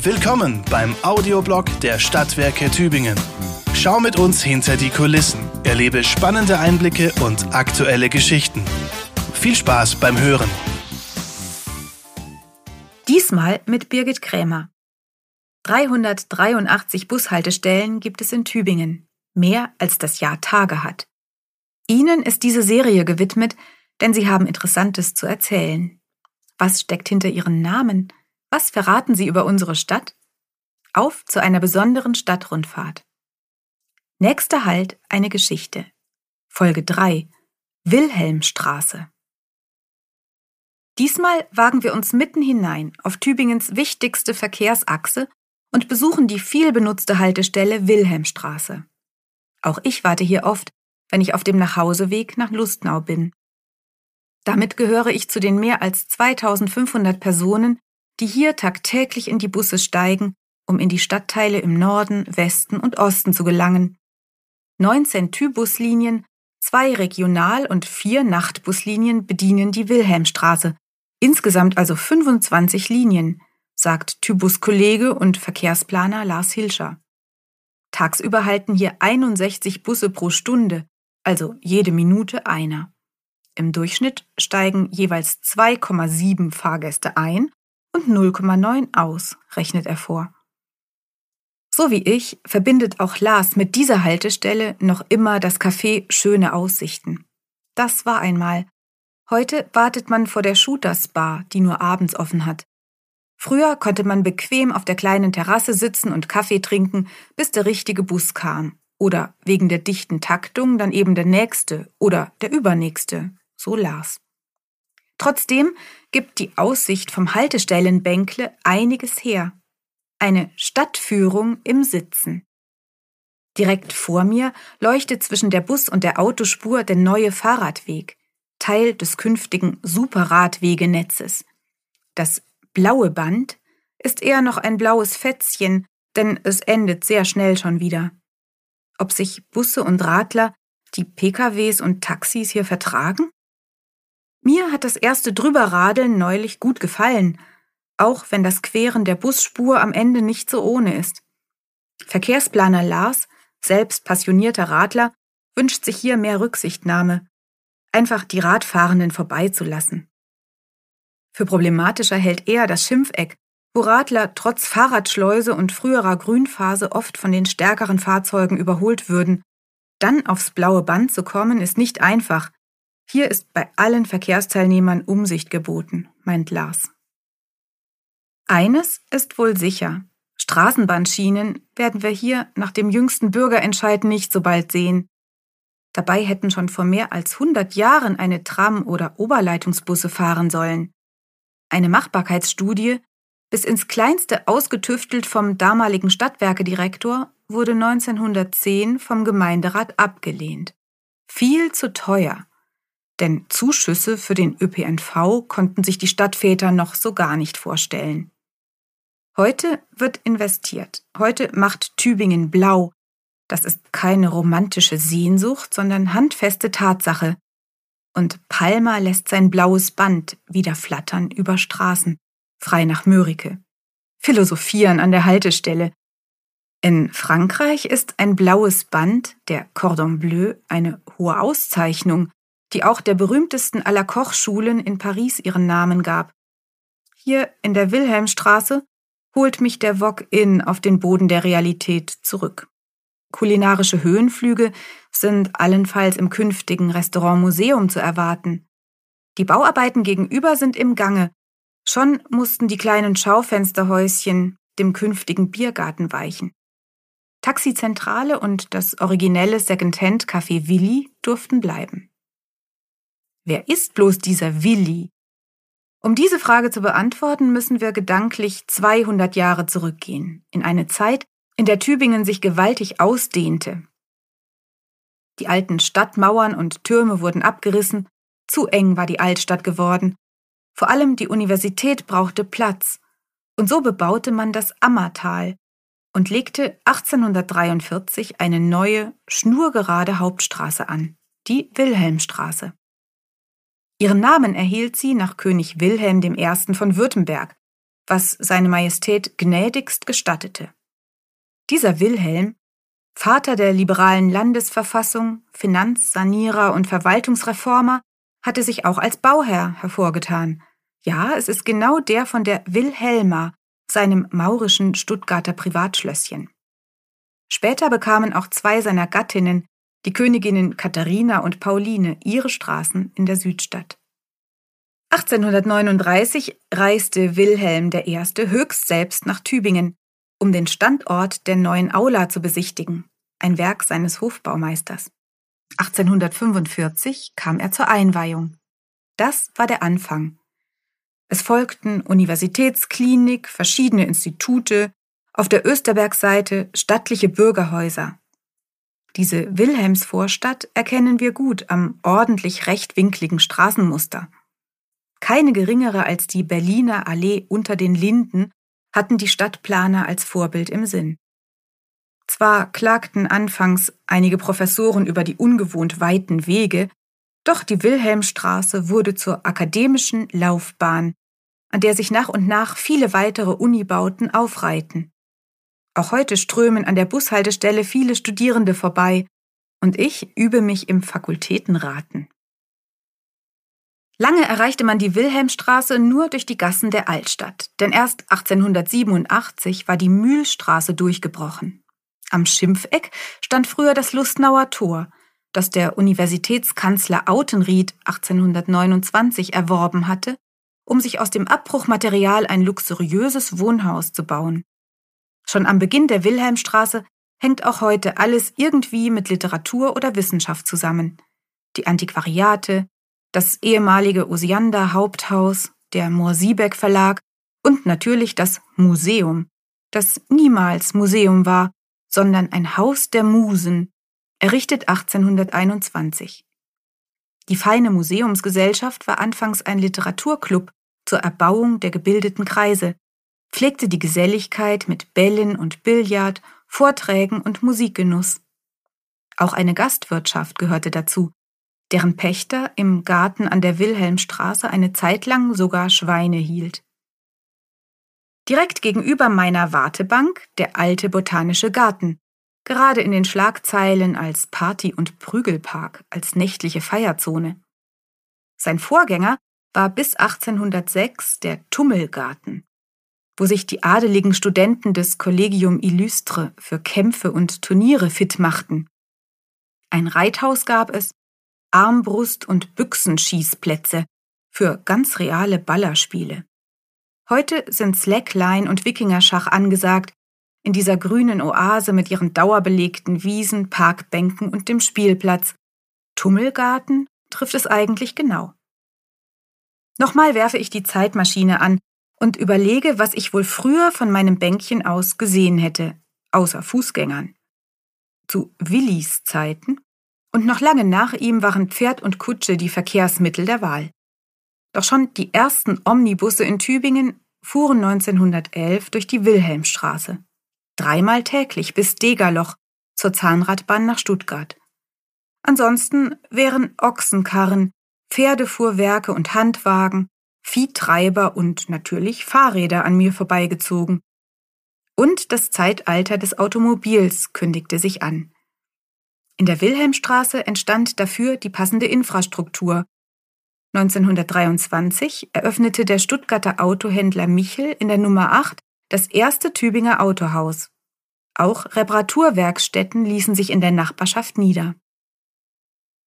Willkommen beim Audioblog der Stadtwerke Tübingen. Schau mit uns hinter die Kulissen, erlebe spannende Einblicke und aktuelle Geschichten. Viel Spaß beim Hören. Diesmal mit Birgit Krämer. 383 Bushaltestellen gibt es in Tübingen, mehr als das Jahr Tage hat. Ihnen ist diese Serie gewidmet, denn Sie haben Interessantes zu erzählen. Was steckt hinter Ihren Namen? Was verraten Sie über unsere Stadt? Auf zu einer besonderen Stadtrundfahrt. Nächster Halt eine Geschichte. Folge 3 Wilhelmstraße. Diesmal wagen wir uns mitten hinein auf Tübingens wichtigste Verkehrsachse und besuchen die viel benutzte Haltestelle Wilhelmstraße. Auch ich warte hier oft, wenn ich auf dem Nachhauseweg nach Lustnau bin. Damit gehöre ich zu den mehr als 2500 Personen, die hier tagtäglich in die Busse steigen, um in die Stadtteile im Norden, Westen und Osten zu gelangen. 19 Tybuslinien, zwei Regional- und vier Nachtbuslinien bedienen die Wilhelmstraße, insgesamt also 25 Linien, sagt Tybus-Kollege und Verkehrsplaner Lars Hilscher. Tagsüber halten hier 61 Busse pro Stunde, also jede Minute einer. Im Durchschnitt steigen jeweils 2,7 Fahrgäste ein und 0,9 aus, rechnet er vor. So wie ich verbindet auch Lars mit dieser Haltestelle noch immer das Café Schöne Aussichten. Das war einmal. Heute wartet man vor der Shooters Bar, die nur abends offen hat. Früher konnte man bequem auf der kleinen Terrasse sitzen und Kaffee trinken, bis der richtige Bus kam. Oder wegen der dichten Taktung dann eben der nächste oder der übernächste. So Lars. Trotzdem gibt die Aussicht vom Haltestellenbänkle einiges her. Eine Stadtführung im Sitzen. Direkt vor mir leuchtet zwischen der Bus- und der Autospur der neue Fahrradweg, Teil des künftigen Superradwegenetzes. Das blaue Band ist eher noch ein blaues Fätzchen, denn es endet sehr schnell schon wieder. Ob sich Busse und Radler, die PKWs und Taxis hier vertragen? Mir hat das erste Drüberradeln neulich gut gefallen, auch wenn das Queren der Busspur am Ende nicht so ohne ist. Verkehrsplaner Lars, selbst passionierter Radler, wünscht sich hier mehr Rücksichtnahme, einfach die Radfahrenden vorbeizulassen. Für problematischer hält er das Schimpfeck, wo Radler trotz Fahrradschleuse und früherer Grünphase oft von den stärkeren Fahrzeugen überholt würden. Dann aufs blaue Band zu kommen, ist nicht einfach, hier ist bei allen Verkehrsteilnehmern Umsicht geboten, meint Lars. Eines ist wohl sicher. Straßenbahnschienen werden wir hier nach dem jüngsten Bürgerentscheid nicht so bald sehen. Dabei hätten schon vor mehr als 100 Jahren eine Tram- oder Oberleitungsbusse fahren sollen. Eine Machbarkeitsstudie, bis ins Kleinste ausgetüftelt vom damaligen Stadtwerkedirektor, wurde 1910 vom Gemeinderat abgelehnt. Viel zu teuer denn Zuschüsse für den ÖPNV konnten sich die Stadtväter noch so gar nicht vorstellen. Heute wird investiert. Heute macht Tübingen blau. Das ist keine romantische Sehnsucht, sondern handfeste Tatsache. Und Palmer lässt sein blaues Band wieder flattern über Straßen, frei nach Mörike. Philosophieren an der Haltestelle. In Frankreich ist ein blaues Band, der Cordon Bleu, eine hohe Auszeichnung, die auch der berühmtesten aller Kochschulen in Paris ihren Namen gab. Hier in der Wilhelmstraße holt mich der Wok Inn auf den Boden der Realität zurück. Kulinarische Höhenflüge sind allenfalls im künftigen Restaurant Museum zu erwarten. Die Bauarbeiten gegenüber sind im Gange. Schon mussten die kleinen Schaufensterhäuschen dem künftigen Biergarten weichen. Taxizentrale und das originelle Second-Hand-Café Willi durften bleiben. Wer ist bloß dieser Willi? Um diese Frage zu beantworten, müssen wir gedanklich 200 Jahre zurückgehen, in eine Zeit, in der Tübingen sich gewaltig ausdehnte. Die alten Stadtmauern und Türme wurden abgerissen, zu eng war die Altstadt geworden. Vor allem die Universität brauchte Platz, und so bebaute man das Ammertal und legte 1843 eine neue, schnurgerade Hauptstraße an, die Wilhelmstraße. Ihren Namen erhielt sie nach König Wilhelm I. von Württemberg, was seine Majestät gnädigst gestattete. Dieser Wilhelm, Vater der liberalen Landesverfassung, Finanzsanierer und Verwaltungsreformer, hatte sich auch als Bauherr hervorgetan. Ja, es ist genau der von der Wilhelma, seinem maurischen Stuttgarter Privatschlösschen. Später bekamen auch zwei seiner Gattinnen, die Königinnen Katharina und Pauline, ihre Straßen in der Südstadt. 1839 reiste Wilhelm I. höchst selbst nach Tübingen, um den Standort der neuen Aula zu besichtigen, ein Werk seines Hofbaumeisters. 1845 kam er zur Einweihung. Das war der Anfang. Es folgten Universitätsklinik, verschiedene Institute, auf der Österbergseite stattliche Bürgerhäuser. Diese Wilhelmsvorstadt erkennen wir gut am ordentlich rechtwinkligen Straßenmuster. Keine geringere als die Berliner Allee unter den Linden hatten die Stadtplaner als Vorbild im Sinn. Zwar klagten anfangs einige Professoren über die ungewohnt weiten Wege, doch die Wilhelmstraße wurde zur akademischen Laufbahn, an der sich nach und nach viele weitere Unibauten aufreihten. Auch heute strömen an der Bushaltestelle viele Studierende vorbei, und ich übe mich im Fakultätenraten. Lange erreichte man die Wilhelmstraße nur durch die Gassen der Altstadt, denn erst 1887 war die Mühlstraße durchgebrochen. Am Schimpfeck stand früher das Lustnauer Tor, das der Universitätskanzler Autenried 1829 erworben hatte, um sich aus dem Abbruchmaterial ein luxuriöses Wohnhaus zu bauen. Schon am Beginn der Wilhelmstraße hängt auch heute alles irgendwie mit Literatur oder Wissenschaft zusammen. Die Antiquariate, das ehemalige Osiander Haupthaus, der Moor-Siebeck Verlag und natürlich das Museum, das niemals Museum war, sondern ein Haus der Musen, errichtet 1821. Die feine Museumsgesellschaft war anfangs ein Literaturclub zur Erbauung der gebildeten Kreise, pflegte die Geselligkeit mit Bällen und Billard, Vorträgen und Musikgenuss. Auch eine Gastwirtschaft gehörte dazu, deren Pächter im Garten an der Wilhelmstraße eine Zeit lang sogar Schweine hielt. Direkt gegenüber meiner Wartebank der alte botanische Garten, gerade in den Schlagzeilen als Party- und Prügelpark, als nächtliche Feierzone. Sein Vorgänger war bis 1806 der Tummelgarten, wo sich die adeligen Studenten des Collegium Illustre für Kämpfe und Turniere fit machten. Ein Reithaus gab es, Armbrust- und Büchsenschießplätze für ganz reale Ballerspiele. Heute sind Slackline und Wikingerschach angesagt, in dieser grünen Oase mit ihren dauerbelegten Wiesen, Parkbänken und dem Spielplatz. Tummelgarten trifft es eigentlich genau. Nochmal werfe ich die Zeitmaschine an und überlege, was ich wohl früher von meinem Bänkchen aus gesehen hätte, außer Fußgängern. Zu Willis Zeiten und noch lange nach ihm waren Pferd und Kutsche die Verkehrsmittel der Wahl. Doch schon die ersten Omnibusse in Tübingen fuhren 1911 durch die Wilhelmstraße. Dreimal täglich bis Degerloch zur Zahnradbahn nach Stuttgart. Ansonsten wären Ochsenkarren, Pferdefuhrwerke und Handwagen, Viehtreiber und natürlich Fahrräder an mir vorbeigezogen. Und das Zeitalter des Automobils kündigte sich an. In der Wilhelmstraße entstand dafür die passende Infrastruktur, 1923 eröffnete der Stuttgarter Autohändler Michel in der Nummer 8 das erste Tübinger Autohaus. Auch Reparaturwerkstätten ließen sich in der Nachbarschaft nieder.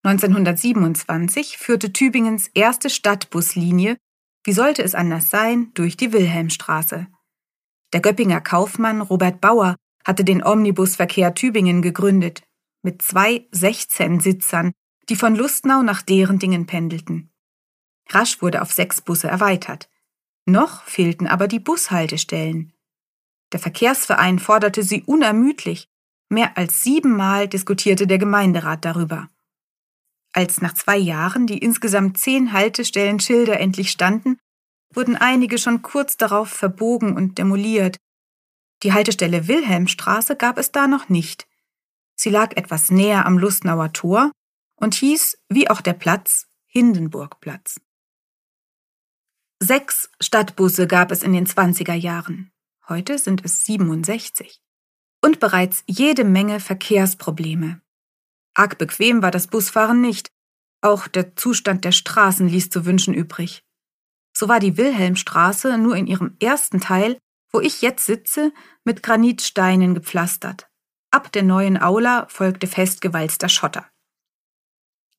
1927 führte Tübingens erste Stadtbuslinie, wie sollte es anders sein, durch die Wilhelmstraße. Der Göppinger Kaufmann Robert Bauer hatte den Omnibusverkehr Tübingen gegründet, mit zwei 16 Sitzern, die von Lustnau nach Derendingen pendelten. Rasch wurde auf sechs Busse erweitert. Noch fehlten aber die Bushaltestellen. Der Verkehrsverein forderte sie unermüdlich. Mehr als siebenmal diskutierte der Gemeinderat darüber. Als nach zwei Jahren die insgesamt zehn Haltestellenschilder endlich standen, wurden einige schon kurz darauf verbogen und demoliert. Die Haltestelle Wilhelmstraße gab es da noch nicht. Sie lag etwas näher am Lustnauer Tor und hieß, wie auch der Platz, Hindenburgplatz. Sechs Stadtbusse gab es in den 20er Jahren. Heute sind es 67. Und bereits jede Menge Verkehrsprobleme. Arg bequem war das Busfahren nicht. Auch der Zustand der Straßen ließ zu wünschen übrig. So war die Wilhelmstraße nur in ihrem ersten Teil, wo ich jetzt sitze, mit Granitsteinen gepflastert. Ab der neuen Aula folgte festgewalzter Schotter.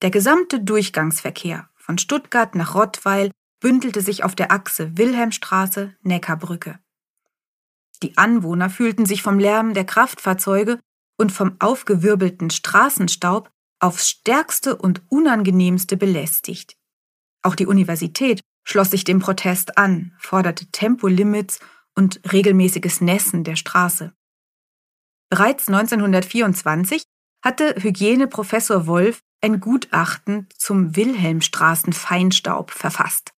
Der gesamte Durchgangsverkehr von Stuttgart nach Rottweil bündelte sich auf der Achse Wilhelmstraße Neckarbrücke. Die Anwohner fühlten sich vom Lärm der Kraftfahrzeuge und vom aufgewirbelten Straßenstaub aufs stärkste und unangenehmste belästigt. Auch die Universität schloss sich dem Protest an, forderte Tempolimits und regelmäßiges Nässen der Straße. Bereits 1924 hatte Hygieneprofessor Wolf ein Gutachten zum Wilhelmstraßen-Feinstaub verfasst.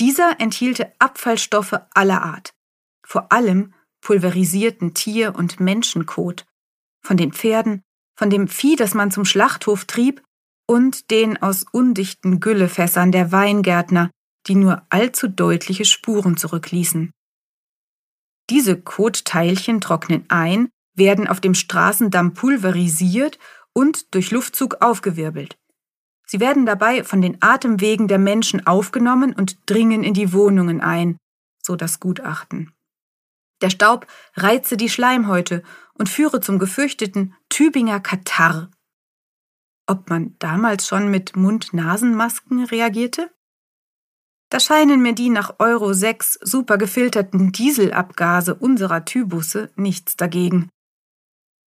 Dieser enthielte Abfallstoffe aller Art, vor allem pulverisierten Tier- und Menschenkot, von den Pferden, von dem Vieh, das man zum Schlachthof trieb, und den aus undichten Güllefässern der Weingärtner, die nur allzu deutliche Spuren zurückließen. Diese Kotteilchen trocknen ein, werden auf dem Straßendamm pulverisiert und durch Luftzug aufgewirbelt. Sie werden dabei von den Atemwegen der Menschen aufgenommen und dringen in die Wohnungen ein, so das Gutachten. Der Staub reize die Schleimhäute und führe zum gefürchteten Tübinger Katarrh. Ob man damals schon mit Mund-Nasen-Masken reagierte? Da scheinen mir die nach Euro 6 super gefilterten Dieselabgase unserer Tybusse nichts dagegen.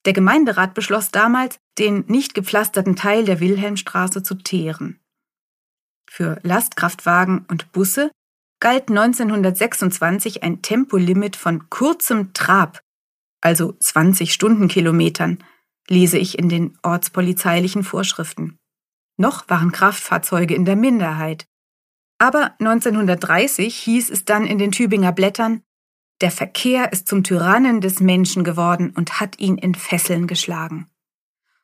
Der Gemeinderat beschloss damals, den nicht gepflasterten Teil der Wilhelmstraße zu teeren. Für Lastkraftwagen und Busse galt 1926 ein Tempolimit von kurzem Trab, also 20 Stundenkilometern, lese ich in den ortspolizeilichen Vorschriften. Noch waren Kraftfahrzeuge in der Minderheit. Aber 1930 hieß es dann in den Tübinger Blättern, der Verkehr ist zum Tyrannen des Menschen geworden und hat ihn in Fesseln geschlagen.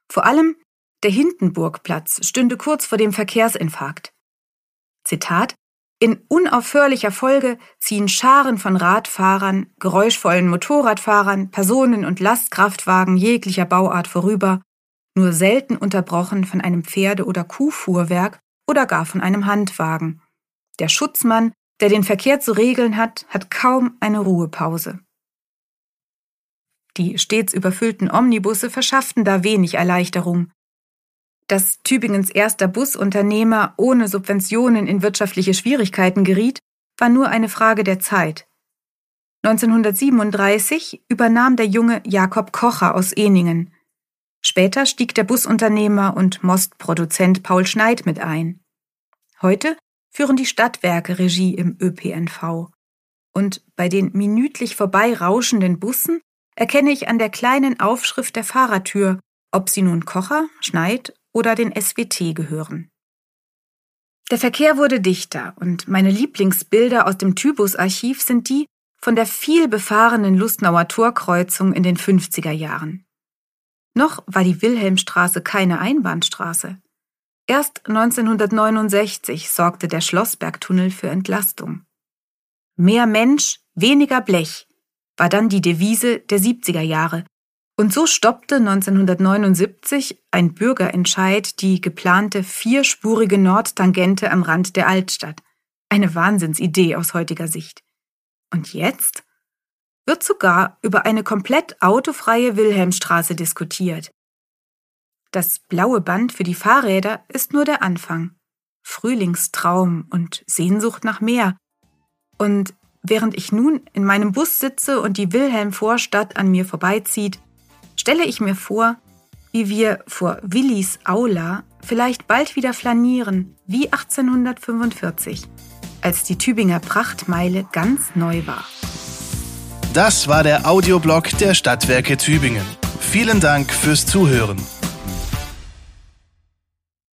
Vor allem der Hindenburgplatz stünde kurz vor dem Verkehrsinfarkt. Zitat In unaufhörlicher Folge ziehen Scharen von Radfahrern, geräuschvollen Motorradfahrern, Personen- und Lastkraftwagen jeglicher Bauart vorüber, nur selten unterbrochen von einem Pferde- oder Kuhfuhrwerk oder gar von einem Handwagen. Der Schutzmann der den Verkehr zu regeln hat, hat kaum eine Ruhepause. Die stets überfüllten Omnibusse verschafften da wenig Erleichterung. Dass Tübingens erster Busunternehmer ohne Subventionen in wirtschaftliche Schwierigkeiten geriet, war nur eine Frage der Zeit. 1937 übernahm der junge Jakob Kocher aus Eningen. Später stieg der Busunternehmer und Mostproduzent Paul Schneid mit ein. Heute führen die Stadtwerke Regie im ÖPNV. Und bei den minütlich vorbeirauschenden Bussen erkenne ich an der kleinen Aufschrift der Fahrertür, ob sie nun Kocher, Schneid oder den SWT gehören. Der Verkehr wurde dichter und meine Lieblingsbilder aus dem Tybus-Archiv sind die von der viel befahrenen Lustnauer Torkreuzung in den 50er Jahren. Noch war die Wilhelmstraße keine Einbahnstraße. Erst 1969 sorgte der Schlossbergtunnel für Entlastung. Mehr Mensch, weniger Blech war dann die Devise der 70er Jahre. Und so stoppte 1979 ein Bürgerentscheid die geplante vierspurige Nordtangente am Rand der Altstadt. Eine Wahnsinnsidee aus heutiger Sicht. Und jetzt wird sogar über eine komplett autofreie Wilhelmstraße diskutiert. Das blaue Band für die Fahrräder ist nur der Anfang. Frühlingstraum und Sehnsucht nach mehr. Und während ich nun in meinem Bus sitze und die Wilhelm-Vorstadt an mir vorbeizieht, stelle ich mir vor, wie wir vor Willis Aula vielleicht bald wieder flanieren, wie 1845, als die Tübinger Prachtmeile ganz neu war. Das war der Audioblog der Stadtwerke Tübingen. Vielen Dank fürs Zuhören.